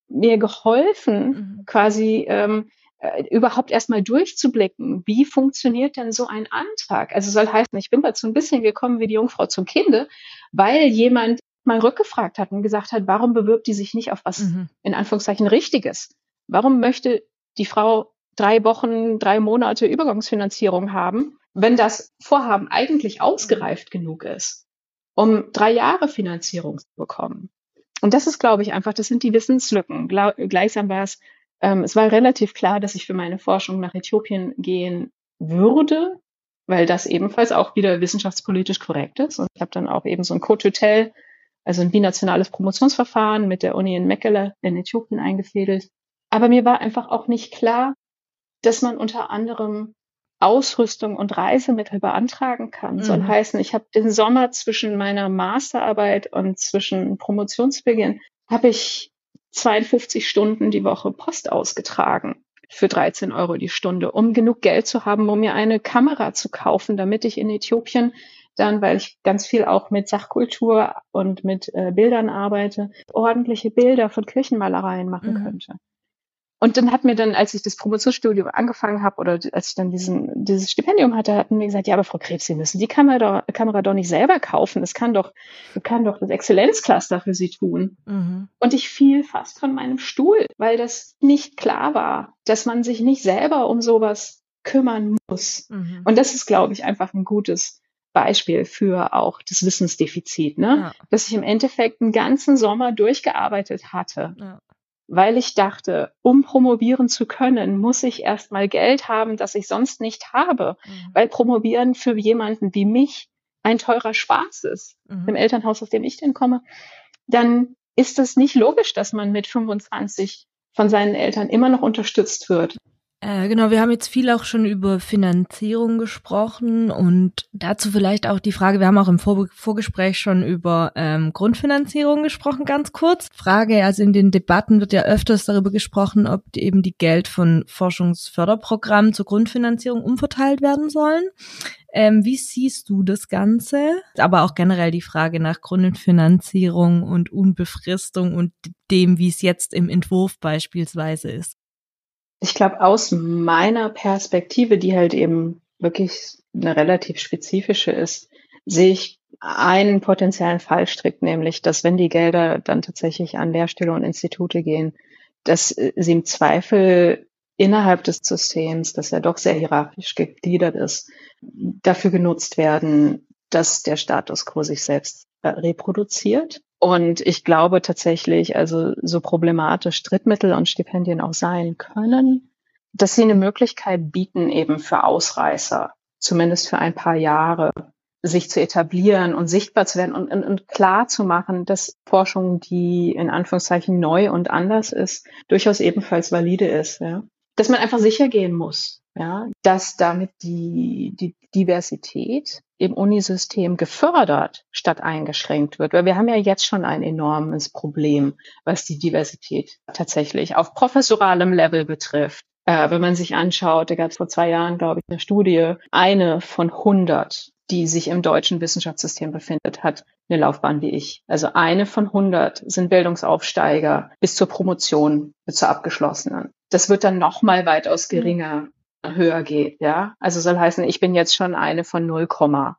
mir geholfen, mhm. quasi ähm, äh, überhaupt erstmal durchzublicken, wie funktioniert denn so ein Antrag? Also soll heißen, ich bin dazu ein bisschen gekommen wie die Jungfrau zum Kinde, weil jemand mal rückgefragt hat und gesagt hat, warum bewirbt die sich nicht auf was mhm. in Anführungszeichen Richtiges? Warum möchte die Frau drei Wochen, drei Monate Übergangsfinanzierung haben, wenn das Vorhaben eigentlich ausgereift genug ist, um drei Jahre Finanzierung zu bekommen? Und das ist, glaube ich, einfach, das sind die Wissenslücken. Gleichsam war es ähm, es war relativ klar, dass ich für meine Forschung nach Äthiopien gehen würde, weil das ebenfalls auch wieder wissenschaftspolitisch korrekt ist. Und ich habe dann auch eben so ein Code-Hotel also ein binationales Promotionsverfahren mit der Uni in Mekelle in Äthiopien eingefädelt. Aber mir war einfach auch nicht klar, dass man unter anderem Ausrüstung und Reisemittel beantragen kann. Mhm. Soll heißen, ich habe den Sommer zwischen meiner Masterarbeit und zwischen Promotionsbeginn habe ich 52 Stunden die Woche Post ausgetragen für 13 Euro die Stunde, um genug Geld zu haben, um mir eine Kamera zu kaufen, damit ich in Äthiopien dann, weil ich ganz viel auch mit Sachkultur und mit äh, Bildern arbeite, ordentliche Bilder von Kirchenmalereien machen mhm. könnte. Und dann hat mir dann, als ich das Promotionsstudium angefangen habe oder als ich dann diesen, dieses Stipendium hatte, hatten mir gesagt, ja, aber Frau Krebs, Sie müssen die Kamera, Kamera doch nicht selber kaufen. Das kann doch, kann doch das Exzellenzcluster für Sie tun. Mhm. Und ich fiel fast von meinem Stuhl, weil das nicht klar war, dass man sich nicht selber um sowas kümmern muss. Mhm. Und das ist, glaube ich, einfach ein gutes Beispiel für auch das Wissensdefizit, ne? Ja. Dass ich im Endeffekt einen ganzen Sommer durchgearbeitet hatte. Ja weil ich dachte, um promovieren zu können, muss ich erstmal Geld haben, das ich sonst nicht habe, mhm. weil promovieren für jemanden wie mich ein teurer Spaß ist, mhm. im Elternhaus, aus dem ich denn komme, dann ist es nicht logisch, dass man mit 25 von seinen Eltern immer noch unterstützt wird. Äh, genau, wir haben jetzt viel auch schon über Finanzierung gesprochen und dazu vielleicht auch die Frage, wir haben auch im Vor Vorgespräch schon über ähm, Grundfinanzierung gesprochen, ganz kurz. Frage, also in den Debatten wird ja öfters darüber gesprochen, ob die, eben die Geld von Forschungsförderprogrammen zur Grundfinanzierung umverteilt werden sollen. Ähm, wie siehst du das Ganze? Aber auch generell die Frage nach Grundfinanzierung und Unbefristung und dem, wie es jetzt im Entwurf beispielsweise ist ich glaube, aus meiner Perspektive, die halt eben wirklich eine relativ spezifische ist, sehe ich einen potenziellen Fallstrick, nämlich, dass wenn die Gelder dann tatsächlich an Lehrstühle und Institute gehen, dass sie im Zweifel innerhalb des Systems, das ja doch sehr hierarchisch gegliedert ist, dafür genutzt werden, dass der Status quo sich selbst äh, reproduziert und ich glaube tatsächlich, also so problematisch Drittmittel und Stipendien auch sein können, dass sie eine Möglichkeit bieten, eben für Ausreißer, zumindest für ein paar Jahre, sich zu etablieren und sichtbar zu werden und, und, und klar zu machen, dass Forschung, die in Anführungszeichen neu und anders ist, durchaus ebenfalls valide ist. Ja? Dass man einfach sicher gehen muss, ja, dass damit die, die Diversität im Unisystem gefördert statt eingeschränkt wird. Weil wir haben ja jetzt schon ein enormes Problem, was die Diversität tatsächlich auf professoralem Level betrifft. Äh, wenn man sich anschaut, da gab es vor zwei Jahren, glaube ich, eine Studie, eine von 100, die sich im deutschen Wissenschaftssystem befindet, hat eine Laufbahn wie ich. Also eine von 100 sind Bildungsaufsteiger bis zur Promotion, bis zur abgeschlossenen. Das wird dann noch mal weitaus geringer höher geht, ja. Also soll heißen, ich bin jetzt schon eine von 0,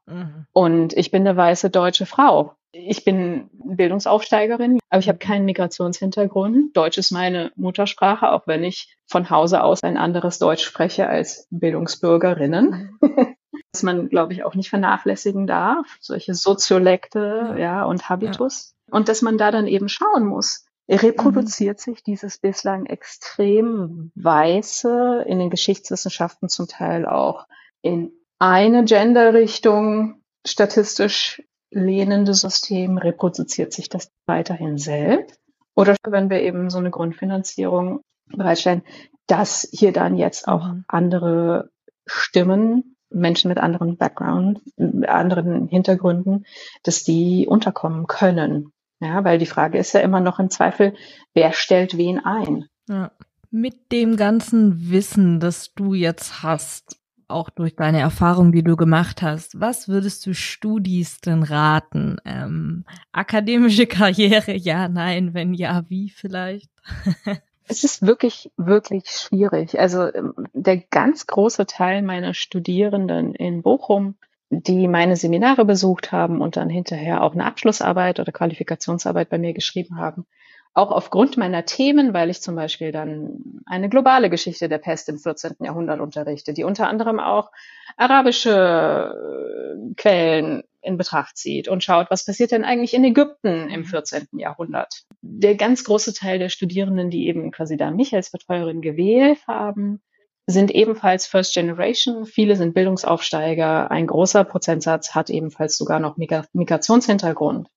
mhm. und ich bin eine weiße deutsche Frau. Ich bin Bildungsaufsteigerin, aber ich habe keinen Migrationshintergrund. Deutsch ist meine Muttersprache, auch wenn ich von Hause aus ein anderes Deutsch spreche als Bildungsbürgerinnen. Was man, glaube ich, auch nicht vernachlässigen darf, solche Soziolekte, ja, ja und Habitus. Ja. Und dass man da dann eben schauen muss, reproduziert mhm. sich dieses bislang extrem weiße, in den Geschichtswissenschaften zum Teil auch in eine Genderrichtung statistisch lehnende System, reproduziert sich das weiterhin selbst? Oder wenn wir eben so eine Grundfinanzierung bereitstellen, dass hier dann jetzt auch mhm. andere Stimmen, Menschen mit anderen Background, anderen Hintergründen, dass die unterkommen können. Ja, weil die Frage ist ja immer noch im Zweifel, wer stellt wen ein? Ja. Mit dem ganzen Wissen, das du jetzt hast, auch durch deine Erfahrung, die du gemacht hast, was würdest du Studis denn raten? Ähm, akademische Karriere, ja, nein, wenn ja, wie vielleicht? es ist wirklich, wirklich schwierig. Also ähm, der ganz große Teil meiner Studierenden in Bochum die meine Seminare besucht haben und dann hinterher auch eine Abschlussarbeit oder Qualifikationsarbeit bei mir geschrieben haben. Auch aufgrund meiner Themen, weil ich zum Beispiel dann eine globale Geschichte der Pest im 14. Jahrhundert unterrichte, die unter anderem auch arabische äh, Quellen in Betracht zieht und schaut, was passiert denn eigentlich in Ägypten im 14. Jahrhundert. Der ganz große Teil der Studierenden, die eben quasi da mich als Betreuerin gewählt haben, sind ebenfalls First Generation. Viele sind Bildungsaufsteiger. Ein großer Prozentsatz hat ebenfalls sogar noch Migrationshintergrund.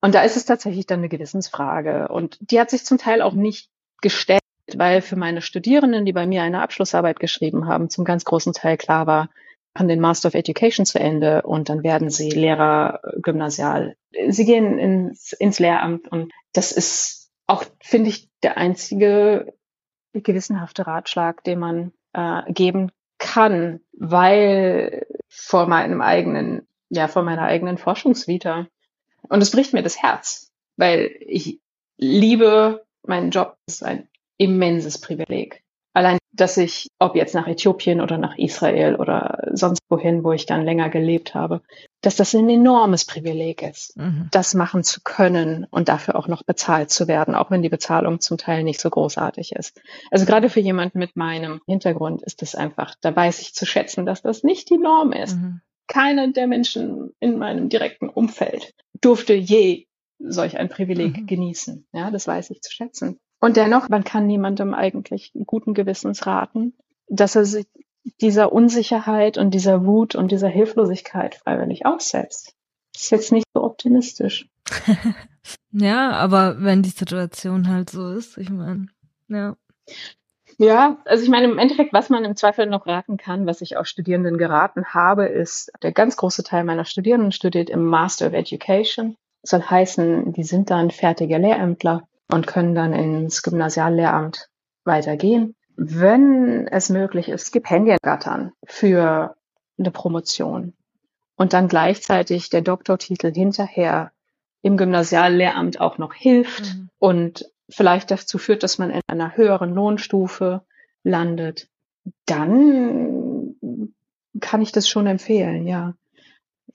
Und da ist es tatsächlich dann eine Gewissensfrage. Und die hat sich zum Teil auch nicht gestellt, weil für meine Studierenden, die bei mir eine Abschlussarbeit geschrieben haben, zum ganz großen Teil klar war, machen den Master of Education zu Ende und dann werden sie Lehrer gymnasial. Sie gehen ins, ins Lehramt und das ist auch, finde ich, der einzige gewissenhafte Ratschlag, den man äh, geben kann, weil vor meinem eigenen, ja, vor meiner eigenen Forschungsvita und es bricht mir das Herz, weil ich liebe meinen Job. Das ist ein immenses Privileg. Dass ich, ob jetzt nach Äthiopien oder nach Israel oder sonst wohin, wo ich dann länger gelebt habe, dass das ein enormes Privileg ist, mhm. das machen zu können und dafür auch noch bezahlt zu werden, auch wenn die Bezahlung zum Teil nicht so großartig ist. Also gerade für jemanden mit meinem Hintergrund ist es einfach, da weiß ich zu schätzen, dass das nicht die Norm ist. Mhm. Keine der Menschen in meinem direkten Umfeld durfte je solch ein Privileg mhm. genießen. Ja, das weiß ich zu schätzen. Und dennoch, man kann niemandem eigentlich guten Gewissens raten, dass er sich dieser Unsicherheit und dieser Wut und dieser Hilflosigkeit freiwillig aussetzt. Das ist jetzt nicht so optimistisch. ja, aber wenn die Situation halt so ist, ich meine, ja. Ja, also ich meine, im Endeffekt, was man im Zweifel noch raten kann, was ich auch Studierenden geraten habe, ist, der ganz große Teil meiner Studierenden studiert im Master of Education. Das soll heißen, die sind dann fertige Lehrämtler und können dann ins Gymnasiallehramt weitergehen. Wenn es möglich ist, Stipendien gattern für eine Promotion und dann gleichzeitig der Doktortitel hinterher im Gymnasiallehramt auch noch hilft mhm. und vielleicht dazu führt, dass man in einer höheren Lohnstufe landet, dann kann ich das schon empfehlen, ja.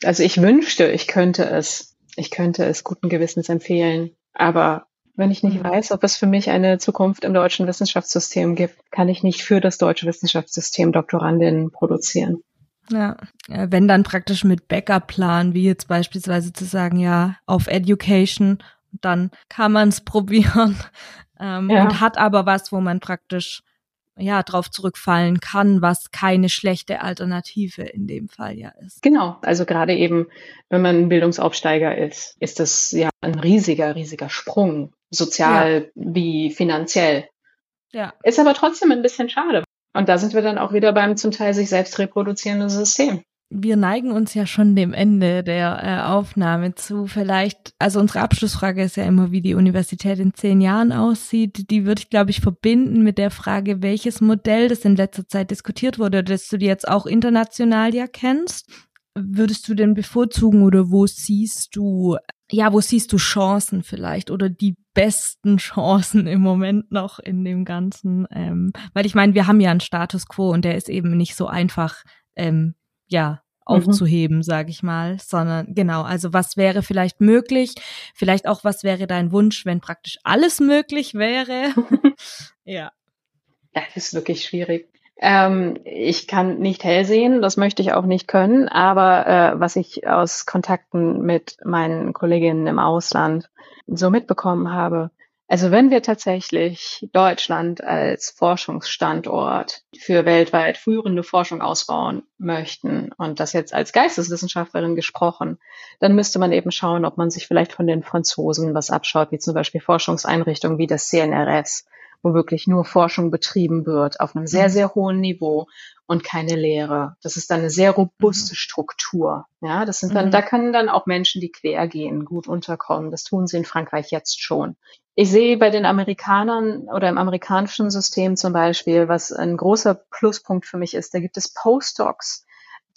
Also ich wünschte, ich könnte es, ich könnte es guten Gewissens empfehlen, aber wenn ich nicht mhm. weiß, ob es für mich eine Zukunft im deutschen Wissenschaftssystem gibt, kann ich nicht für das deutsche Wissenschaftssystem Doktorandinnen produzieren. Ja, wenn dann praktisch mit Backup-Plan, wie jetzt beispielsweise zu sagen, ja, auf Education, dann kann man es probieren ähm, ja. und hat aber was, wo man praktisch ja drauf zurückfallen kann, was keine schlechte Alternative in dem Fall ja ist. Genau, also gerade eben, wenn man ein Bildungsaufsteiger ist, ist das ja ein riesiger, riesiger Sprung, sozial ja. wie finanziell. Ja. Ist aber trotzdem ein bisschen schade. Und da sind wir dann auch wieder beim zum Teil sich selbst reproduzierenden System wir neigen uns ja schon dem Ende der äh, Aufnahme zu. Vielleicht, also unsere Abschlussfrage ist ja immer, wie die Universität in zehn Jahren aussieht. Die würde ich, glaube ich, verbinden mit der Frage, welches Modell, das in letzter Zeit diskutiert wurde, das du jetzt auch international ja kennst, würdest du denn bevorzugen oder wo siehst du, ja, wo siehst du Chancen vielleicht oder die besten Chancen im Moment noch in dem Ganzen? Ähm, weil ich meine, wir haben ja einen Status quo und der ist eben nicht so einfach ähm, ja, mhm. aufzuheben, mhm. sage ich mal, sondern genau, also was wäre vielleicht möglich, vielleicht auch was wäre dein Wunsch, wenn praktisch alles möglich wäre. ja. Ja, das ist wirklich schwierig. Ähm, ich kann nicht hell sehen, das möchte ich auch nicht können, aber äh, was ich aus Kontakten mit meinen Kolleginnen im Ausland so mitbekommen habe, also wenn wir tatsächlich Deutschland als Forschungsstandort für weltweit führende Forschung ausbauen möchten und das jetzt als Geisteswissenschaftlerin gesprochen, dann müsste man eben schauen, ob man sich vielleicht von den Franzosen was abschaut, wie zum Beispiel Forschungseinrichtungen wie das CNRS, wo wirklich nur Forschung betrieben wird auf einem sehr, mhm. sehr hohen Niveau und keine Lehre. Das ist dann eine sehr robuste mhm. Struktur. Ja, das sind dann, mhm. da können dann auch Menschen, die quer gehen, gut unterkommen. Das tun sie in Frankreich jetzt schon. Ich sehe bei den Amerikanern oder im amerikanischen System zum Beispiel, was ein großer Pluspunkt für mich ist, da gibt es Postdocs,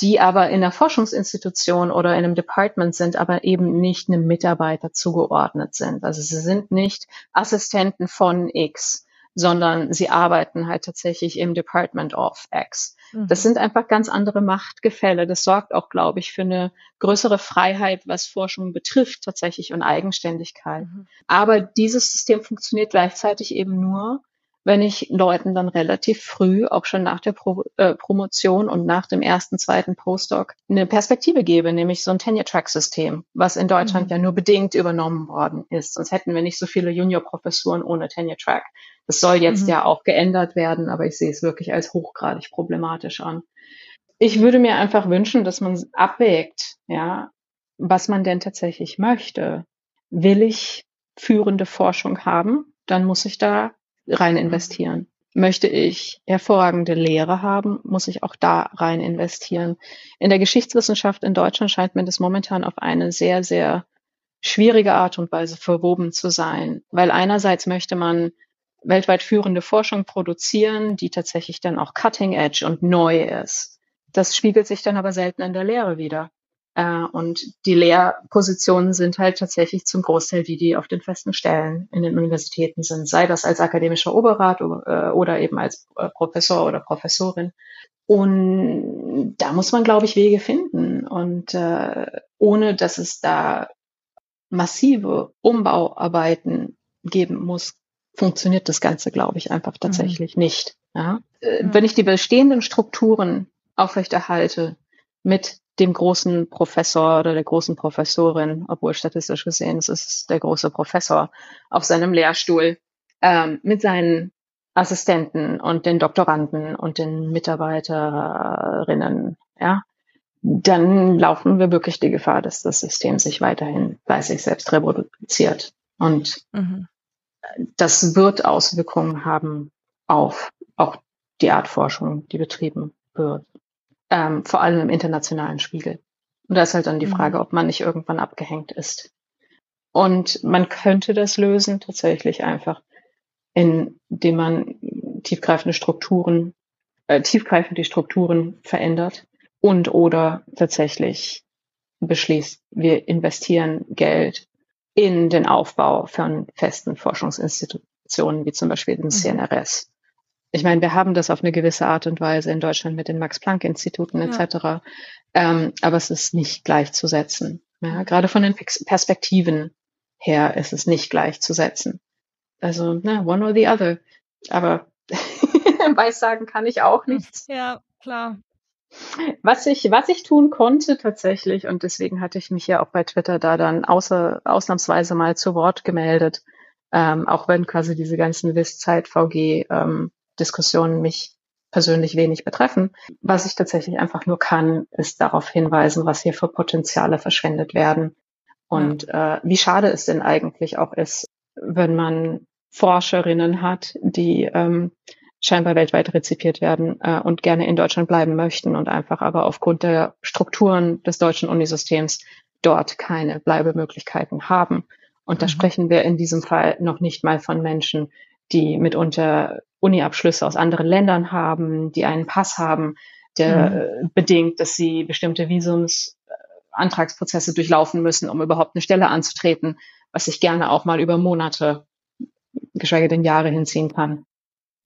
die aber in einer Forschungsinstitution oder in einem Department sind, aber eben nicht einem Mitarbeiter zugeordnet sind. Also sie sind nicht Assistenten von X, sondern sie arbeiten halt tatsächlich im Department of X. Das mhm. sind einfach ganz andere Machtgefälle. Das sorgt auch, glaube ich, für eine größere Freiheit, was Forschung betrifft, tatsächlich und Eigenständigkeit. Mhm. Aber dieses System funktioniert gleichzeitig eben nur, wenn ich Leuten dann relativ früh, auch schon nach der Pro äh, Promotion und nach dem ersten, zweiten Postdoc, eine Perspektive gebe, nämlich so ein Tenure-Track-System, was in Deutschland mhm. ja nur bedingt übernommen worden ist. Sonst hätten wir nicht so viele Junior-Professuren ohne Tenure-Track. Das soll jetzt mhm. ja auch geändert werden, aber ich sehe es wirklich als hochgradig problematisch an. Ich würde mir einfach wünschen, dass man abwägt, ja, was man denn tatsächlich möchte. will ich führende Forschung haben, dann muss ich da rein investieren. Möchte ich hervorragende Lehre haben, muss ich auch da rein investieren. In der Geschichtswissenschaft in Deutschland scheint mir das momentan auf eine sehr, sehr schwierige Art und Weise verwoben zu sein, weil einerseits möchte man weltweit führende Forschung produzieren, die tatsächlich dann auch cutting edge und neu ist. Das spiegelt sich dann aber selten in der Lehre wieder. Äh, und die Lehrpositionen sind halt tatsächlich zum Großteil die, die auf den festen Stellen in den Universitäten sind, sei das als akademischer Oberrat äh, oder eben als äh, Professor oder Professorin. Und da muss man, glaube ich, Wege finden. Und äh, ohne dass es da massive Umbauarbeiten geben muss, funktioniert das Ganze, glaube ich, einfach mhm. tatsächlich mhm. nicht. Ja? Äh, Wenn ich die bestehenden Strukturen aufrechterhalte mit dem großen Professor oder der großen Professorin, obwohl statistisch gesehen es ist der große Professor auf seinem Lehrstuhl, ähm, mit seinen Assistenten und den Doktoranden und den Mitarbeiterinnen, ja, dann laufen wir wirklich die Gefahr, dass das System sich weiterhin bei sich selbst reproduziert. Und mhm. das wird Auswirkungen haben auf auch die Art Forschung, die betrieben wird. Ähm, vor allem im internationalen Spiegel. Und da ist halt dann die mhm. Frage, ob man nicht irgendwann abgehängt ist. Und man könnte das lösen tatsächlich einfach, indem man tiefgreifende Strukturen, äh, tiefgreifend die Strukturen verändert und oder tatsächlich beschließt, wir investieren Geld in den Aufbau von festen Forschungsinstitutionen, wie zum Beispiel den CNRS. Ich meine, wir haben das auf eine gewisse Art und Weise in Deutschland mit den Max-Planck-Instituten etc. Ja. Ähm, aber es ist nicht gleichzusetzen. Ja, gerade von den Perspektiven her ist es nicht gleichzusetzen. Also, ne, one or the other. Aber Weissagen kann ich auch nichts. Ja, klar. Was ich, was ich tun konnte tatsächlich, und deswegen hatte ich mich ja auch bei Twitter da dann außer, ausnahmsweise mal zu Wort gemeldet, ähm, auch wenn quasi diese ganzen WIS-Zeit-VG-Diskussionen ähm, mich persönlich wenig betreffen. Was ich tatsächlich einfach nur kann, ist darauf hinweisen, was hier für Potenziale verschwendet werden und äh, wie schade es denn eigentlich auch ist, wenn man Forscherinnen hat, die ähm, scheinbar weltweit rezipiert werden äh, und gerne in Deutschland bleiben möchten und einfach aber aufgrund der Strukturen des deutschen Unisystems dort keine Bleibemöglichkeiten haben. Und da mhm. sprechen wir in diesem Fall noch nicht mal von Menschen, die mitunter Uni-Abschlüsse aus anderen Ländern haben, die einen Pass haben, der mhm. Äh, bedingt, dass sie bestimmte Visumsantragsprozesse durchlaufen müssen, um überhaupt eine Stelle anzutreten, was sich gerne auch mal über Monate, geschweige denn Jahre hinziehen kann.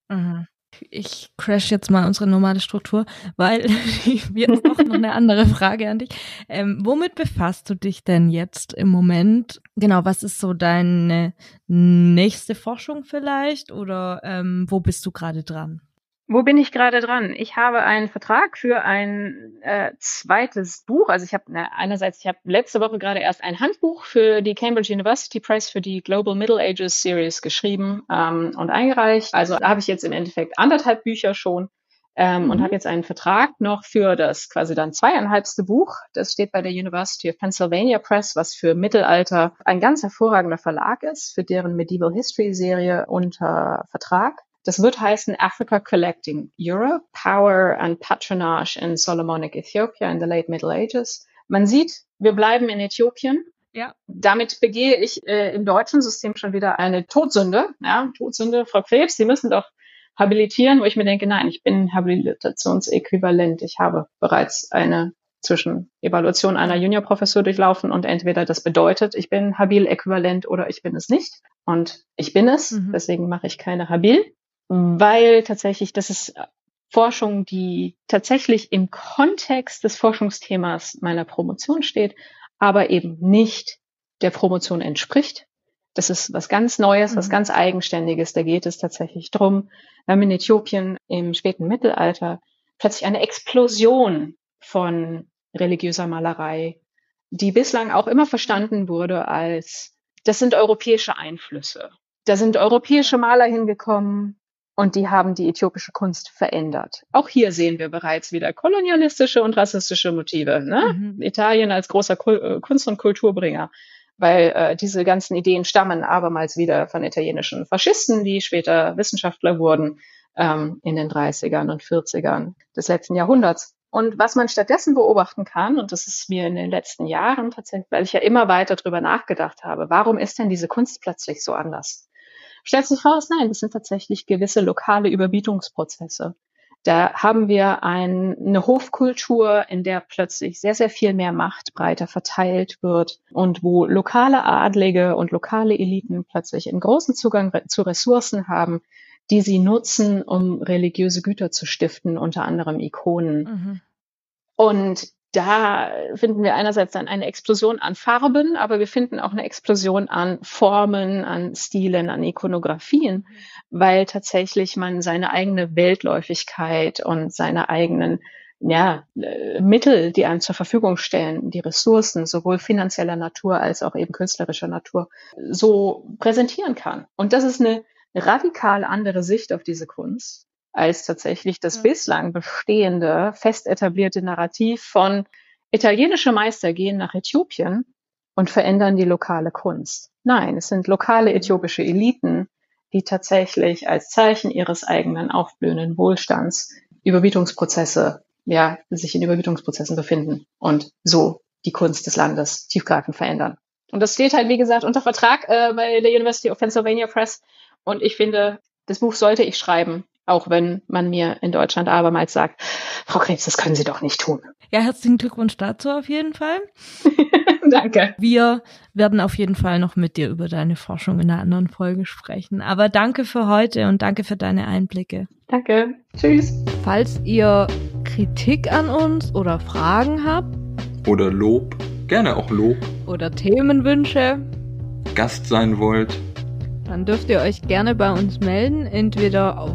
Mhm. Ich crash jetzt mal unsere normale Struktur, weil wir auch noch eine andere Frage an dich. Ähm, womit befasst du dich denn jetzt im Moment? Genau, was ist so deine nächste Forschung vielleicht oder ähm, wo bist du gerade dran? Wo bin ich gerade dran? Ich habe einen Vertrag für ein äh, zweites Buch. Also ich habe einerseits, ich habe letzte Woche gerade erst ein Handbuch für die Cambridge University Press für die Global Middle Ages Series geschrieben ähm, und eingereicht. Also da habe ich jetzt im Endeffekt anderthalb Bücher schon ähm, mhm. und habe jetzt einen Vertrag noch für das quasi dann zweieinhalbste Buch. Das steht bei der University of Pennsylvania Press, was für Mittelalter ein ganz hervorragender Verlag ist, für deren Medieval History Serie unter Vertrag. Das wird heißen Africa Collecting Europe, Power and Patronage in Solomonic Ethiopia in the Late Middle Ages. Man sieht, wir bleiben in Äthiopien. Ja. Damit begehe ich äh, im deutschen System schon wieder eine Todsünde. Ja, Todsünde, Frau Krebs, Sie müssen doch habilitieren, wo ich mir denke, nein, ich bin habilitationsäquivalent. Ich habe bereits eine Zwischenevaluation einer Juniorprofessur durchlaufen und entweder das bedeutet, ich bin habil äquivalent oder ich bin es nicht. Und ich bin es, mhm. deswegen mache ich keine habil weil tatsächlich das ist Forschung, die tatsächlich im Kontext des Forschungsthemas meiner Promotion steht, aber eben nicht der Promotion entspricht. Das ist was ganz Neues, was mhm. ganz Eigenständiges. Da geht es tatsächlich drum. Wir haben in Äthiopien im späten Mittelalter plötzlich eine Explosion von religiöser Malerei, die bislang auch immer verstanden wurde als, das sind europäische Einflüsse. Da sind europäische Maler hingekommen, und die haben die äthiopische Kunst verändert. Auch hier sehen wir bereits wieder kolonialistische und rassistische Motive. Ne? Mhm. Italien als großer Kunst- und Kulturbringer weil äh, diese ganzen Ideen stammen abermals wieder von italienischen Faschisten, die später Wissenschaftler wurden ähm, in den 30ern und 40ern des letzten Jahrhunderts. Und was man stattdessen beobachten kann, und das ist mir in den letzten Jahren tatsächlich, weil ich ja immer weiter drüber nachgedacht habe, warum ist denn diese Kunst plötzlich so anders? Stellt sich raus, nein, das sind tatsächlich gewisse lokale Überbietungsprozesse. Da haben wir ein, eine Hofkultur, in der plötzlich sehr, sehr viel mehr Macht breiter verteilt wird und wo lokale Adlige und lokale Eliten plötzlich einen großen Zugang zu Ressourcen haben, die sie nutzen, um religiöse Güter zu stiften, unter anderem Ikonen. Mhm. Und da finden wir einerseits dann eine Explosion an Farben, aber wir finden auch eine Explosion an Formen, an Stilen, an Ikonografien, weil tatsächlich man seine eigene Weltläufigkeit und seine eigenen ja, äh, Mittel, die einem zur Verfügung stellen, die Ressourcen, sowohl finanzieller Natur als auch eben künstlerischer Natur, so präsentieren kann. Und das ist eine radikal andere Sicht auf diese Kunst als tatsächlich das bislang bestehende, fest etablierte Narrativ von italienische Meister gehen nach Äthiopien und verändern die lokale Kunst. Nein, es sind lokale äthiopische Eliten, die tatsächlich als Zeichen ihres eigenen aufblühenden Wohlstands Überbietungsprozesse, ja, sich in Überbietungsprozessen befinden und so die Kunst des Landes tiefgreifend verändern. Und das steht halt, wie gesagt, unter Vertrag äh, bei der University of Pennsylvania Press. Und ich finde, das Buch sollte ich schreiben, auch wenn man mir in Deutschland abermals sagt, Frau Krebs, das können Sie doch nicht tun. Ja, herzlichen Glückwunsch dazu auf jeden Fall. danke. Wir werden auf jeden Fall noch mit dir über deine Forschung in einer anderen Folge sprechen. Aber danke für heute und danke für deine Einblicke. Danke. Tschüss. Falls ihr Kritik an uns oder Fragen habt. Oder Lob. Gerne auch Lob. Oder Themenwünsche. Gast sein wollt dann dürft ihr euch gerne bei uns melden, entweder auf